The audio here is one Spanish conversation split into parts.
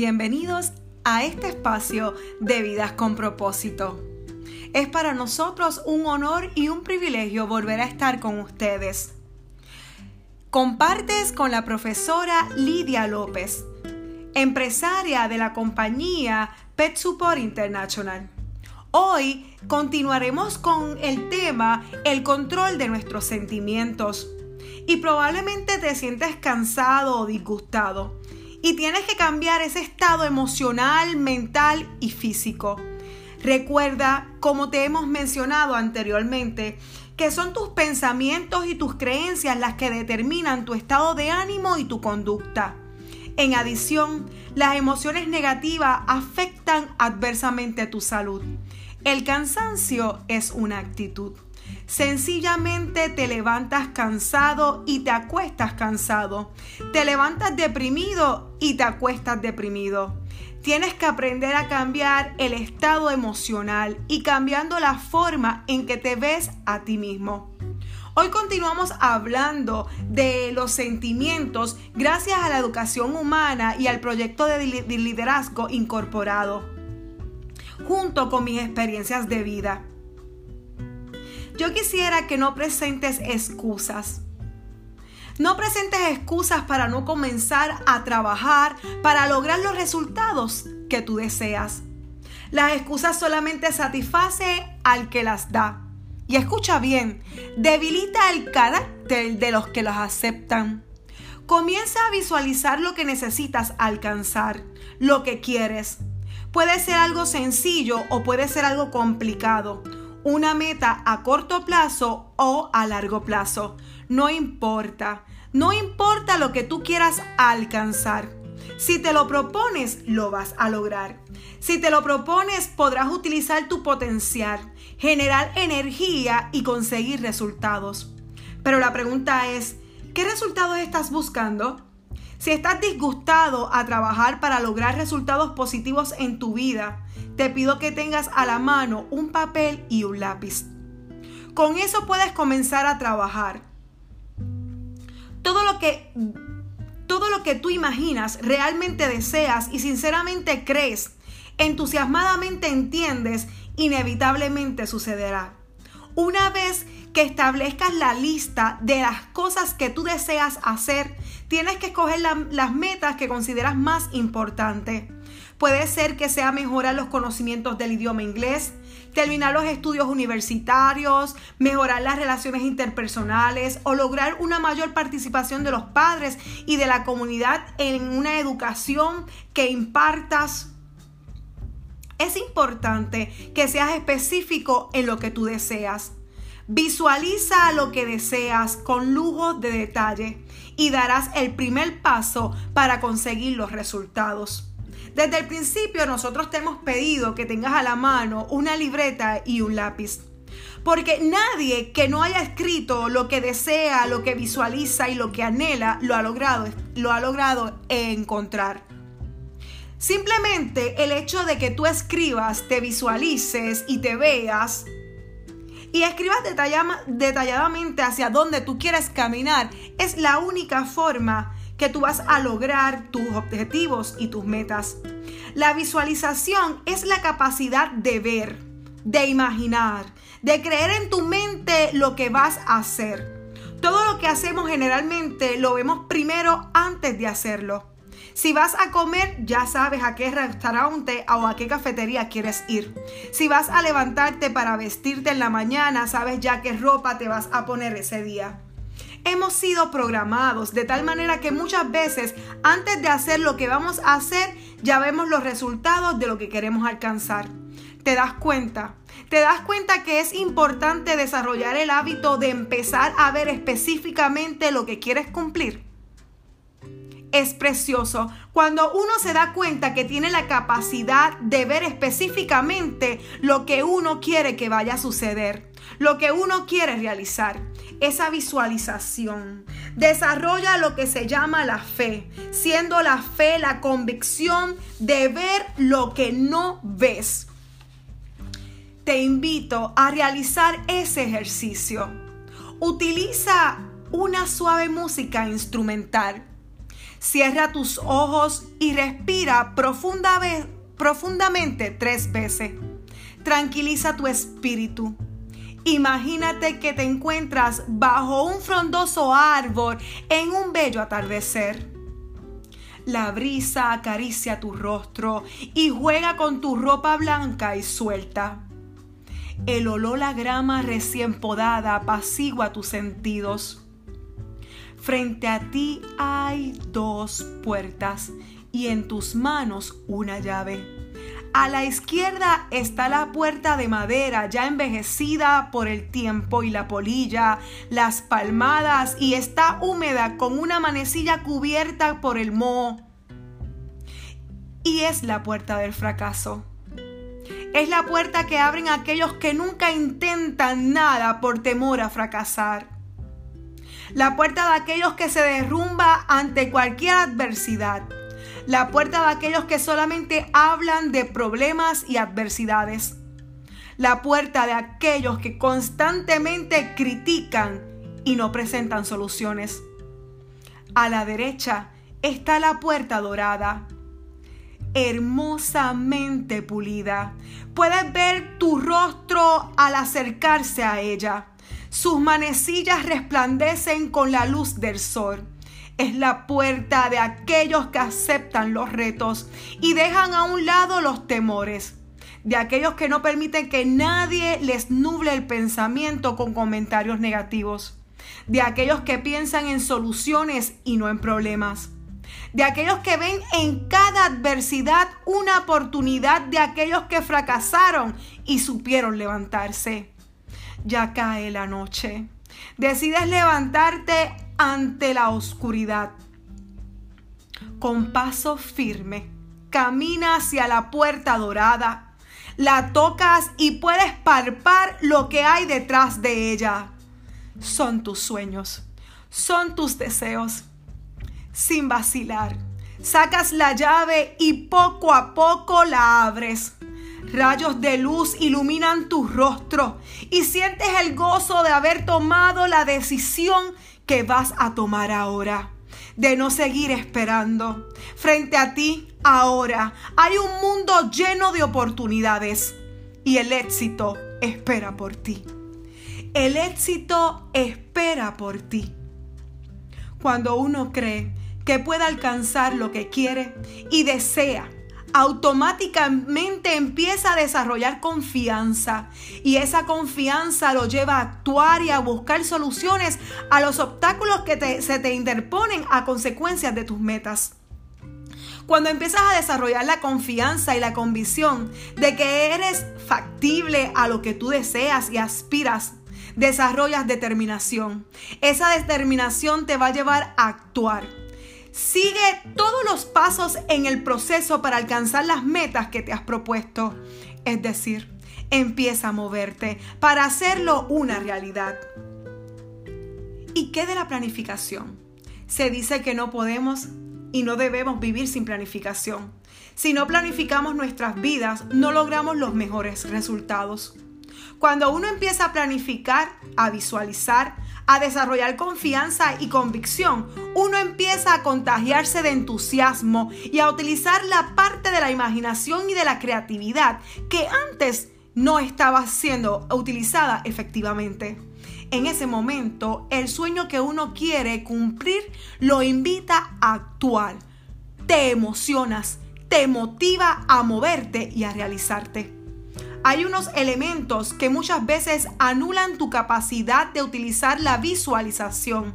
Bienvenidos a este espacio de vidas con propósito. Es para nosotros un honor y un privilegio volver a estar con ustedes. Compartes con la profesora Lidia López, empresaria de la compañía Pet Support International. Hoy continuaremos con el tema el control de nuestros sentimientos. Y probablemente te sientes cansado o disgustado y tienes que cambiar ese estado emocional, mental y físico. Recuerda, como te hemos mencionado anteriormente, que son tus pensamientos y tus creencias las que determinan tu estado de ánimo y tu conducta. En adición, las emociones negativas afectan adversamente tu salud. El cansancio es una actitud. Sencillamente te levantas cansado y te acuestas cansado. Te levantas deprimido y te acuestas deprimido. Tienes que aprender a cambiar el estado emocional y cambiando la forma en que te ves a ti mismo. Hoy continuamos hablando de los sentimientos gracias a la educación humana y al proyecto de liderazgo incorporado, junto con mis experiencias de vida. Yo quisiera que no presentes excusas. No presentes excusas para no comenzar a trabajar para lograr los resultados que tú deseas. Las excusas solamente satisface al que las da. Y escucha bien, debilita el carácter de los que las aceptan. Comienza a visualizar lo que necesitas alcanzar, lo que quieres. Puede ser algo sencillo o puede ser algo complicado una meta a corto plazo o a largo plazo. No importa. No importa lo que tú quieras alcanzar. Si te lo propones, lo vas a lograr. Si te lo propones, podrás utilizar tu potencial, generar energía y conseguir resultados. Pero la pregunta es, ¿qué resultados estás buscando? Si estás disgustado a trabajar para lograr resultados positivos en tu vida, te pido que tengas a la mano un papel y un lápiz. Con eso puedes comenzar a trabajar. Todo lo que todo lo que tú imaginas, realmente deseas y sinceramente crees, entusiasmadamente entiendes, inevitablemente sucederá. Una vez que establezcas la lista de las cosas que tú deseas hacer, tienes que escoger las metas que consideras más importantes. Puede ser que sea mejorar los conocimientos del idioma inglés, terminar los estudios universitarios, mejorar las relaciones interpersonales o lograr una mayor participación de los padres y de la comunidad en una educación que impartas. Es importante que seas específico en lo que tú deseas. Visualiza lo que deseas con lujo de detalle y darás el primer paso para conseguir los resultados. Desde el principio nosotros te hemos pedido que tengas a la mano una libreta y un lápiz. Porque nadie que no haya escrito lo que desea, lo que visualiza y lo que anhela, lo ha logrado, lo ha logrado encontrar. Simplemente el hecho de que tú escribas, te visualices y te veas y escribas detalladamente hacia dónde tú quieres caminar, es la única forma que tú vas a lograr tus objetivos y tus metas. La visualización es la capacidad de ver, de imaginar, de creer en tu mente lo que vas a hacer. Todo lo que hacemos generalmente lo vemos primero antes de hacerlo. Si vas a comer, ya sabes a qué restaurante o a qué cafetería quieres ir. Si vas a levantarte para vestirte en la mañana, sabes ya qué ropa te vas a poner ese día. Hemos sido programados de tal manera que muchas veces antes de hacer lo que vamos a hacer, ya vemos los resultados de lo que queremos alcanzar. ¿Te das cuenta? ¿Te das cuenta que es importante desarrollar el hábito de empezar a ver específicamente lo que quieres cumplir? Es precioso cuando uno se da cuenta que tiene la capacidad de ver específicamente lo que uno quiere que vaya a suceder, lo que uno quiere realizar. Esa visualización desarrolla lo que se llama la fe, siendo la fe la convicción de ver lo que no ves. Te invito a realizar ese ejercicio. Utiliza una suave música instrumental Cierra tus ojos y respira profundamente tres veces. Tranquiliza tu espíritu. Imagínate que te encuentras bajo un frondoso árbol en un bello atardecer. La brisa acaricia tu rostro y juega con tu ropa blanca y suelta. El olor a grama recién podada apacigua tus sentidos. Frente a ti hay dos puertas y en tus manos una llave. A la izquierda está la puerta de madera ya envejecida por el tiempo y la polilla, las palmadas y está húmeda con una manecilla cubierta por el moho. Y es la puerta del fracaso. Es la puerta que abren aquellos que nunca intentan nada por temor a fracasar la puerta de aquellos que se derrumba ante cualquier adversidad, la puerta de aquellos que solamente hablan de problemas y adversidades, la puerta de aquellos que constantemente critican y no presentan soluciones. A la derecha está la puerta dorada, hermosamente pulida. Puedes ver tu rostro al acercarse a ella. Sus manecillas resplandecen con la luz del sol. Es la puerta de aquellos que aceptan los retos y dejan a un lado los temores. De aquellos que no permiten que nadie les nuble el pensamiento con comentarios negativos. De aquellos que piensan en soluciones y no en problemas. De aquellos que ven en cada adversidad una oportunidad de aquellos que fracasaron y supieron levantarse ya cae la noche. Decides levantarte ante la oscuridad. Con paso firme, camina hacia la puerta dorada. La tocas y puedes palpar lo que hay detrás de ella. Son tus sueños, son tus deseos. Sin vacilar, sacas la llave y poco a poco la abres. Rayos de luz iluminan tu rostro y sientes el gozo de haber tomado la decisión que vas a tomar ahora, de no seguir esperando. Frente a ti, ahora, hay un mundo lleno de oportunidades y el éxito espera por ti. El éxito espera por ti. Cuando uno cree que puede alcanzar lo que quiere y desea, automáticamente empieza a desarrollar confianza y esa confianza lo lleva a actuar y a buscar soluciones a los obstáculos que se te interponen a consecuencias de tus metas. Cuando empiezas a desarrollar la confianza y la convicción de que eres factible a lo que tú deseas y aspiras, desarrollas determinación. Esa determinación te va a llevar a actuar Sigue todos los pasos en el proceso para alcanzar las metas que te has propuesto. Es decir, empieza a moverte para hacerlo una realidad. ¿Y qué de la planificación? Se dice que no podemos y no debemos vivir sin planificación. Si no planificamos nuestras vidas, no logramos los mejores resultados. Cuando uno empieza a planificar, a visualizar, a desarrollar confianza y convicción, uno empieza a contagiarse de entusiasmo y a utilizar la parte de la imaginación y de la creatividad que antes no estaba siendo utilizada efectivamente. En ese momento, el sueño que uno quiere cumplir lo invita a actuar. Te emocionas, te motiva a moverte y a realizarte. Hay unos elementos que muchas veces anulan tu capacidad de utilizar la visualización.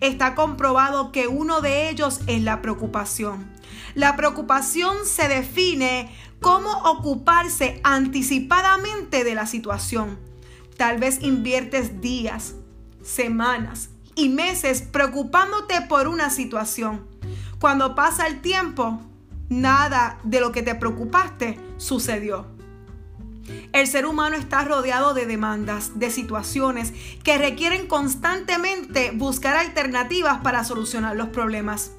Está comprobado que uno de ellos es la preocupación. La preocupación se define como ocuparse anticipadamente de la situación. Tal vez inviertes días, semanas y meses preocupándote por una situación. Cuando pasa el tiempo, nada de lo que te preocupaste sucedió. El ser humano está rodeado de demandas, de situaciones que requieren constantemente buscar alternativas para solucionar los problemas.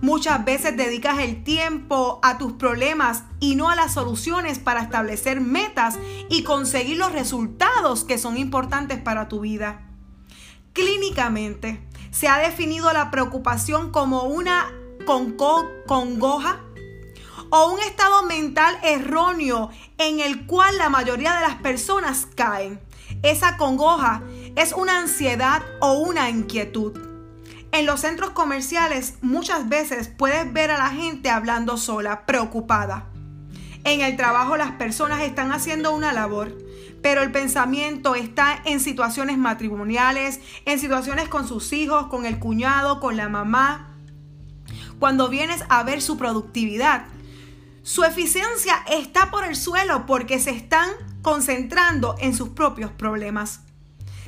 Muchas veces dedicas el tiempo a tus problemas y no a las soluciones para establecer metas y conseguir los resultados que son importantes para tu vida. Clínicamente, se ha definido la preocupación como una con congoja o un estado mental erróneo en el cual la mayoría de las personas caen. Esa congoja es una ansiedad o una inquietud. En los centros comerciales muchas veces puedes ver a la gente hablando sola, preocupada. En el trabajo las personas están haciendo una labor, pero el pensamiento está en situaciones matrimoniales, en situaciones con sus hijos, con el cuñado, con la mamá. Cuando vienes a ver su productividad, su eficiencia está por el suelo porque se están concentrando en sus propios problemas.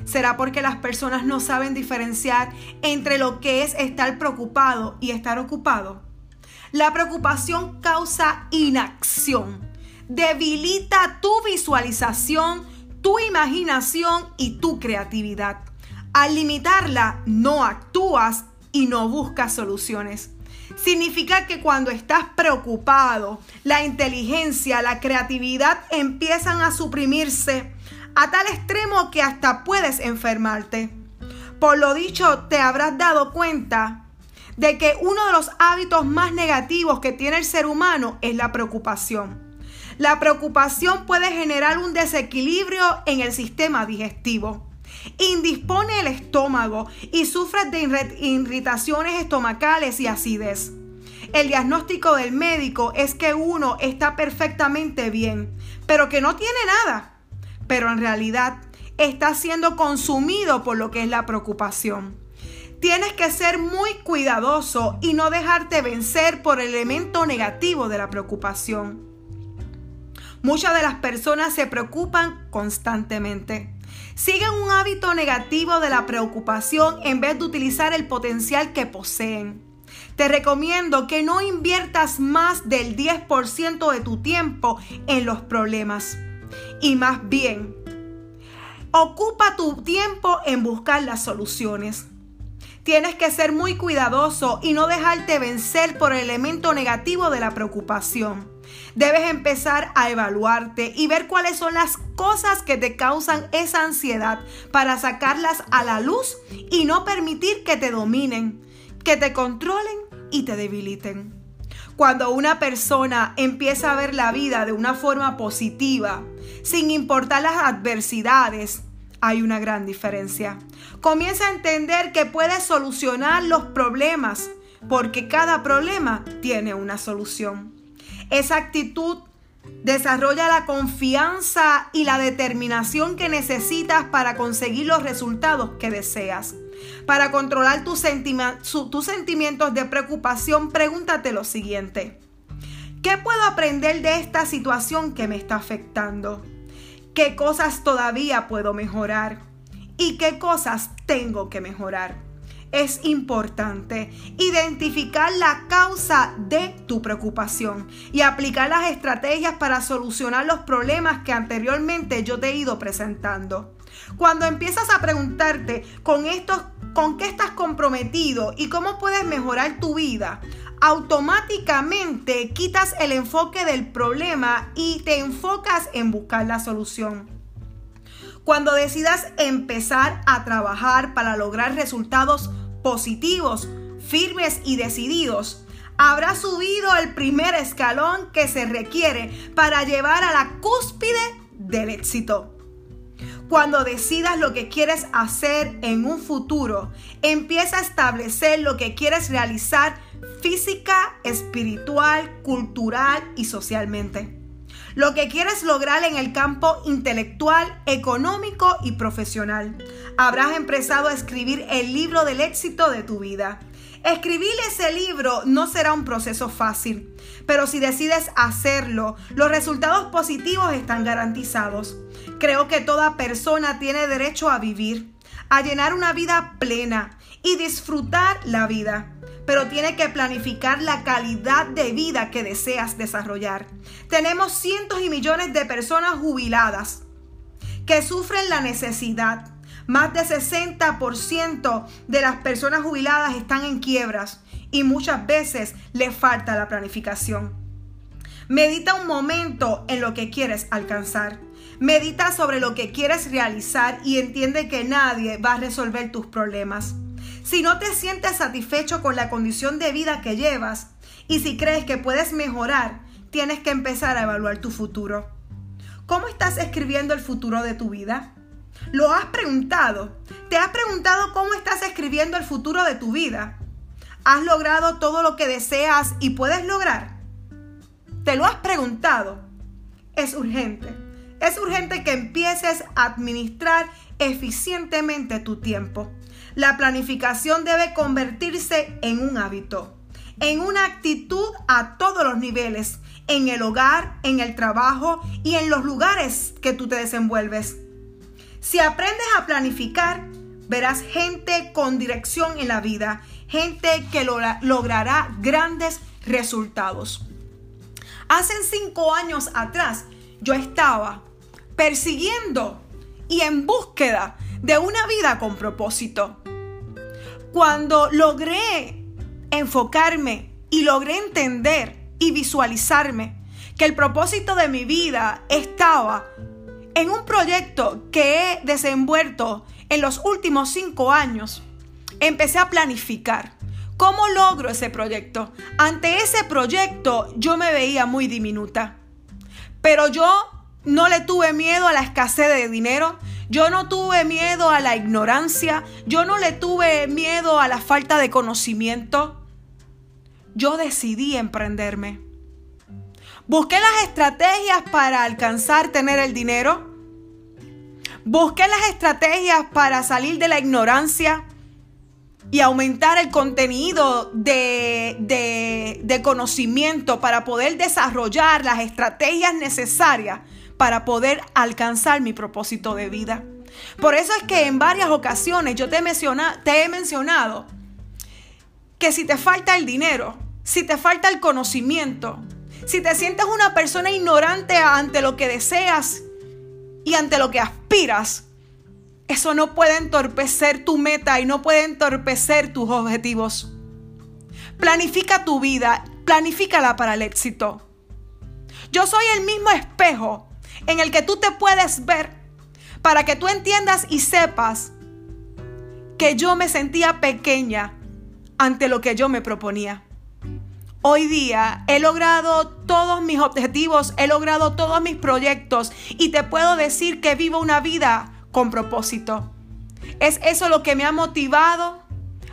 ¿Será porque las personas no saben diferenciar entre lo que es estar preocupado y estar ocupado? La preocupación causa inacción, debilita tu visualización, tu imaginación y tu creatividad. Al limitarla, no actúas y no buscas soluciones. Significa que cuando estás preocupado, la inteligencia, la creatividad empiezan a suprimirse a tal extremo que hasta puedes enfermarte. Por lo dicho, te habrás dado cuenta de que uno de los hábitos más negativos que tiene el ser humano es la preocupación. La preocupación puede generar un desequilibrio en el sistema digestivo. Indispone el estómago y sufres de irritaciones estomacales y acidez. El diagnóstico del médico es que uno está perfectamente bien, pero que no tiene nada pero en realidad está siendo consumido por lo que es la preocupación. Tienes que ser muy cuidadoso y no dejarte vencer por el elemento negativo de la preocupación. Muchas de las personas se preocupan constantemente. Siguen un hábito negativo de la preocupación en vez de utilizar el potencial que poseen. Te recomiendo que no inviertas más del 10% de tu tiempo en los problemas y más bien, ocupa tu tiempo en buscar las soluciones. Tienes que ser muy cuidadoso y no dejarte vencer por el elemento negativo de la preocupación. Debes empezar a evaluarte y ver cuáles son las cosas que te causan esa ansiedad para sacarlas a la luz y no permitir que te dominen, que te controlen y te debiliten. Cuando una persona empieza a ver la vida de una forma positiva, sin importar las adversidades, hay una gran diferencia. Comienza a entender que puedes solucionar los problemas porque cada problema tiene una solución. Esa actitud desarrolla la confianza y la determinación que necesitas para conseguir los resultados que deseas. Para controlar tus, sentimientos de preocupación, pregúntate lo siguiente. ¿Qué puedo aprender de esta situación que me está afectando? ¿Qué cosas todavía puedo mejorar? ¿Y qué cosas tengo que mejorar? Es importante identificar la causa de tu preocupación y aplicar las estrategias para solucionar los problemas que anteriormente yo te he ido presentando. Cuando empiezas a preguntarte con estos con qué estás comprometido y cómo puedes mejorar tu vida, automáticamente quitas el enfoque del problema y te enfocas en buscar la solución. Cuando decidas empezar a trabajar para lograr resultados positivos, firmes y decididos, habrás subido el primer escalón que se requiere para llevar a la cúspide del éxito. Cuando decidas lo que quieres hacer en un futuro, empieza a establecer lo que quieres realizar física, espiritual, cultural y socialmente. Lo que quieres lograr en el campo intelectual, económico y profesional. Habrás empezado a escribir el libro del éxito de tu vida. Escribir ese libro no será un proceso fácil, pero si decides hacerlo, los resultados positivos están garantizados. Creo que toda persona tiene derecho a vivir, a llenar una vida plena y disfrutar la vida pero tiene que planificar la calidad de vida que deseas desarrollar. Tenemos cientos y millones de personas jubiladas que sufren la necesidad. Más de 60% de las personas jubiladas están en quiebras y muchas veces les falta la planificación. Medita un momento en lo que quieres alcanzar. Medita sobre lo que quieres realizar y entiende que nadie va a resolver tus problemas. Si no te sientes satisfecho con la condición de vida que llevas y si crees que puedes mejorar, tienes que empezar a evaluar tu futuro. ¿Cómo estás escribiendo el futuro de tu vida? ¿Lo has preguntado? ¿Te has preguntado cómo estás escribiendo el futuro de tu vida? ¿Has logrado todo lo que deseas y puedes lograr? ¿Te lo has preguntado? Es urgente. Es urgente que empieces a administrar eficientemente tu tiempo. La planificación debe convertirse en un hábito, en una actitud a todos los niveles, en el hogar, en el trabajo y en los lugares que tú te desenvuelves. Si aprendes a planificar, verás gente con dirección en la vida, gente que logrará grandes resultados. Hace cinco años atrás yo estaba persiguiendo y en búsqueda de una vida con propósito. Cuando logré enfocarme y logré entender y visualizarme que el propósito de mi vida estaba en un proyecto que he desenvuelto en los últimos cinco años, empecé a planificar. ¿Cómo logro ese proyecto? Ante ese proyecto yo me veía muy diminuta. Pero yo no le tuve miedo a la escasez de dinero, yo no tuve miedo a la ignorancia, yo no le tuve miedo a la falta de conocimiento. Yo decidí emprenderme. Busqué las estrategias para alcanzar tener el dinero. Busqué las estrategias para salir de la ignorancia y aumentar el contenido de, de, conocimiento para poder desarrollar las estrategias necesarias para poder alcanzar mi propósito de vida. Por eso es que en varias ocasiones yo te he, te he mencionado que si te falta el dinero, si te falta el conocimiento, si te sientes una persona ignorante ante lo que deseas y ante lo que aspiras, eso no puede entorpecer tu meta y no puede entorpecer tus objetivos. Planifica tu vida, planifícala para el éxito. Yo soy el mismo espejo en el que tú te puedes ver para que tú entiendas y sepas que yo me sentía pequeña ante lo que yo me proponía. Hoy día he logrado todos mis objetivos, he logrado todos mis proyectos y te puedo decir que vivo una vida con propósito. Es eso lo que me ha motivado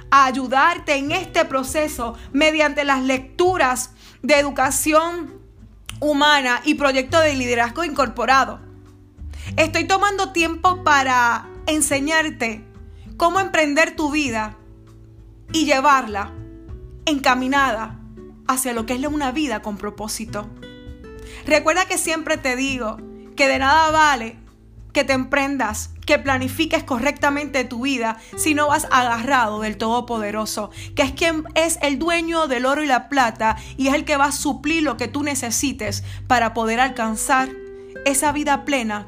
a ayudarte en este proceso mediante las lecturas de educación humana y proyecto de liderazgo incorporado. Estoy tomando tiempo para enseñarte cómo emprender tu vida y llevarla encaminada hacia lo que es una vida con propósito. Recuerda que siempre te digo que de nada vale que te emprendas, que planifiques correctamente tu vida si no vas agarrado del Todopoderoso, que es quien es el dueño del oro y la plata y es el que va a suplir lo que tú necesites para poder alcanzar esa vida plena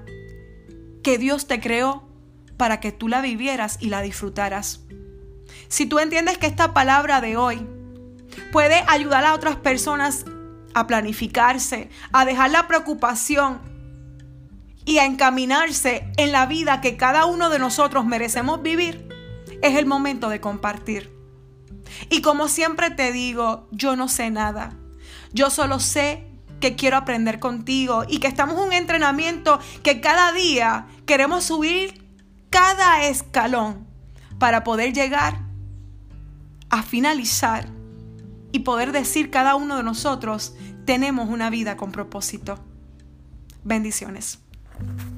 que Dios te creó para que tú la vivieras y la disfrutaras. Si tú entiendes que esta palabra de hoy puede ayudar a otras personas a planificarse, a dejar la preocupación y a encaminarse en la vida que cada uno de nosotros merecemos vivir, es el momento de compartir. Y como siempre te digo, yo no sé nada. Yo solo sé que quiero aprender contigo y que estamos en un entrenamiento que cada día queremos subir cada escalón para poder llegar a finalizar y poder decir cada uno de nosotros, tenemos una vida con propósito. Bendiciones. Thank you.